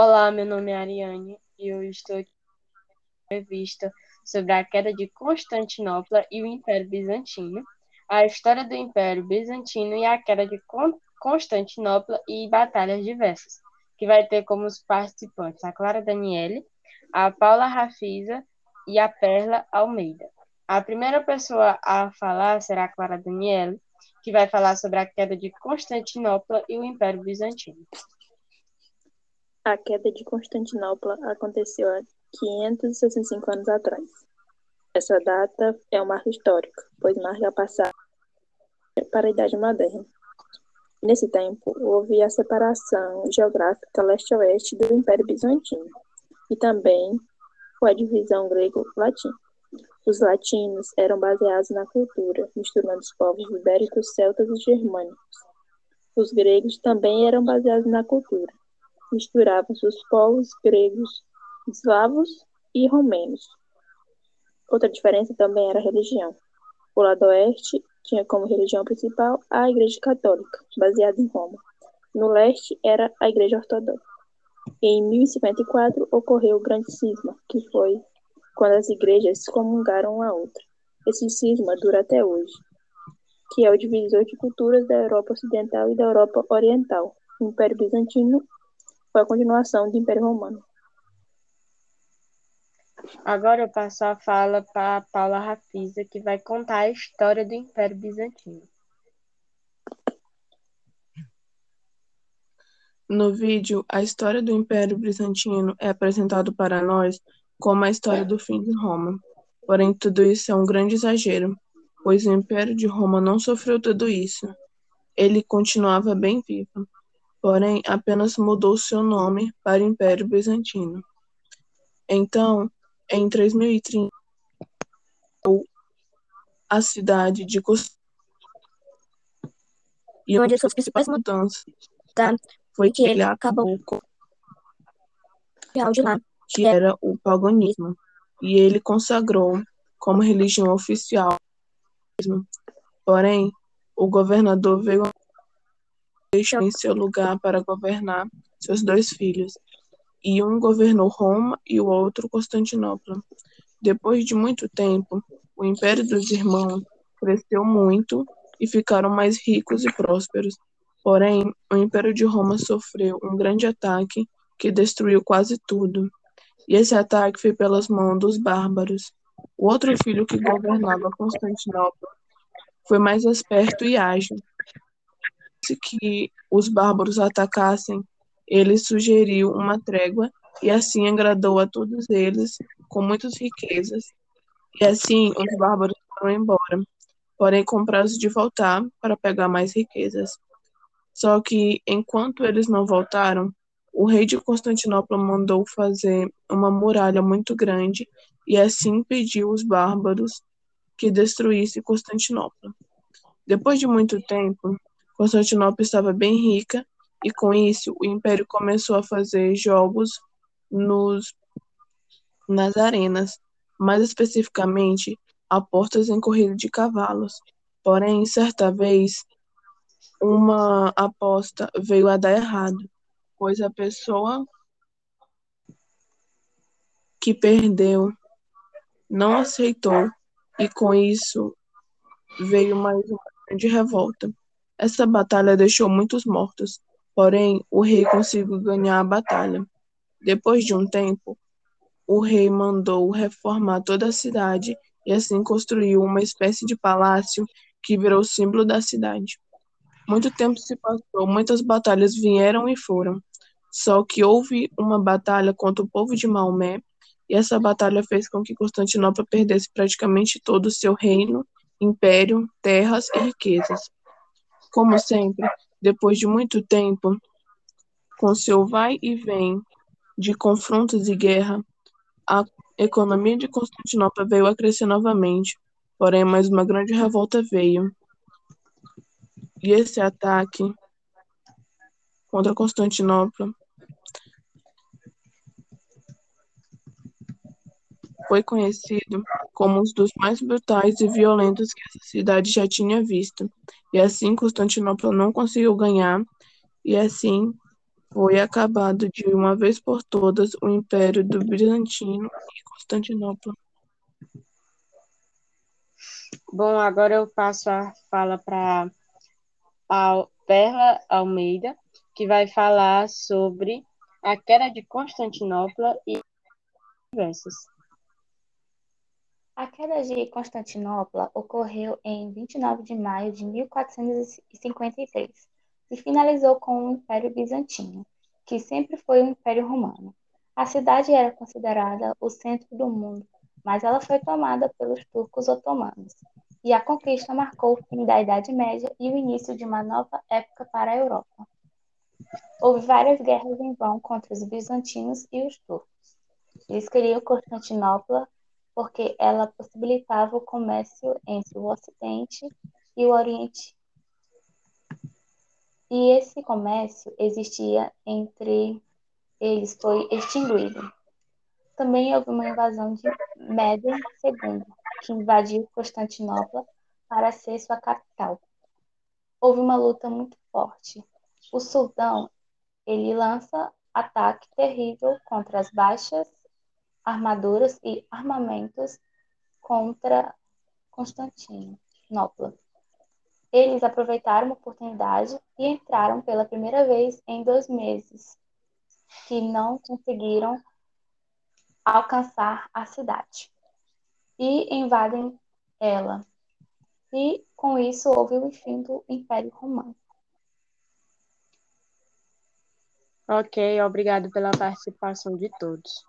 Olá, meu nome é Ariane e eu estou aqui com revista sobre a queda de Constantinopla e o Império Bizantino, a história do Império Bizantino e a queda de Constantinopla e batalhas diversas, que vai ter como participantes a Clara Daniele, a Paula Rafisa e a Perla Almeida. A primeira pessoa a falar será a Clara Daniele, que vai falar sobre a queda de Constantinopla e o Império Bizantino. A queda de Constantinopla aconteceu há 565 anos atrás. Essa data é um marco histórico, pois marca a passagem para a Idade Moderna. Nesse tempo, houve a separação geográfica leste-oeste do Império Bizantino e também a divisão grego-latina. Os latinos eram baseados na cultura, misturando os povos ibéricos, celtas e germânicos. Os gregos também eram baseados na cultura, misturavam-se os povos gregos, eslavos e romenos. Outra diferença também era a religião. O lado oeste tinha como religião principal a Igreja Católica, baseada em Roma. No leste era a Igreja Ortodoxa. Em 1054 ocorreu o Grande Cisma, que foi quando as igrejas comungaram uma a outra. Esse cisma dura até hoje, que é o divisor de culturas da Europa Ocidental e da Europa Oriental. O Império Bizantino foi a continuação do Império Romano. Agora eu passo a fala para a Paula Rafisa, que vai contar a história do Império Bizantino. No vídeo, a história do Império Bizantino é apresentado para nós como a história do fim de Roma. Porém, tudo isso é um grande exagero, pois o Império de Roma não sofreu tudo isso. Ele continuava bem vivo, porém apenas mudou seu nome para Império Bizantino. Então, em 3030, a cidade de Constantinople e uma de suas principais mudanças tá? foi que ele acabou com o de lá, que era o paganismo, e ele consagrou como religião oficial. Porém, o governador veio deixar em seu lugar para governar seus dois filhos, e um governou Roma e o outro Constantinopla. Depois de muito tempo, o império dos irmãos cresceu muito e ficaram mais ricos e prósperos. Porém, o império de Roma sofreu um grande ataque que destruiu quase tudo. E esse ataque foi pelas mãos dos bárbaros. O outro filho que governava Constantinopla foi mais esperto e ágil. Se que os bárbaros atacassem, ele sugeriu uma trégua e assim agradou a todos eles com muitas riquezas. E assim os bárbaros foram embora, porém com prazo de voltar para pegar mais riquezas. Só que enquanto eles não voltaram, o rei de Constantinopla mandou fazer uma muralha muito grande e assim impediu os bárbaros que destruíssem Constantinopla. Depois de muito tempo, Constantinopla estava bem rica e com isso o império começou a fazer jogos nos nas arenas, mais especificamente apostas em corrida de cavalos. Porém, certa vez, uma aposta veio a dar errado, pois a pessoa que perdeu não aceitou e com isso veio mais uma grande revolta. Essa batalha deixou muitos mortos, Porém, o rei conseguiu ganhar a batalha. Depois de um tempo, o rei mandou reformar toda a cidade e assim construiu uma espécie de palácio que virou símbolo da cidade. Muito tempo se passou, muitas batalhas vieram e foram. Só que houve uma batalha contra o povo de Maomé, e essa batalha fez com que Constantinopla perdesse praticamente todo o seu reino, império, terras e riquezas. Como sempre, depois de muito tempo, com seu vai e vem de confrontos e guerra, a economia de Constantinopla veio a crescer novamente, porém mais uma grande revolta veio. E esse ataque contra Constantinopla foi conhecido como um dos mais brutais e violentos que essa cidade já tinha visto. E assim Constantinopla não conseguiu ganhar, e assim foi acabado de uma vez por todas o Império do Bizantino e Constantinopla. Bom, agora eu passo a fala para a Perla Almeida, que vai falar sobre a queda de Constantinopla e diversas. A queda de Constantinopla ocorreu em 29 de maio de 1453 e finalizou com o Império Bizantino, que sempre foi o Império Romano. A cidade era considerada o centro do mundo, mas ela foi tomada pelos turcos otomanos, e a conquista marcou o fim da Idade Média e o início de uma nova época para a Europa. Houve várias guerras em vão contra os bizantinos e os turcos. Eles queriam Constantinopla porque ela possibilitava o comércio entre o Ocidente e o Oriente. E esse comércio existia entre eles foi extinguido. Também houve uma invasão de Méden II, que invadiu Constantinopla para ser sua capital. Houve uma luta muito forte. O sultão ele lança ataque terrível contra as baixas armaduras e armamentos contra Constantinopla. Eles aproveitaram a oportunidade e entraram pela primeira vez em dois meses, que não conseguiram alcançar a cidade e invadem ela. E com isso houve o fim do Império Romano. Ok, obrigado pela participação de todos.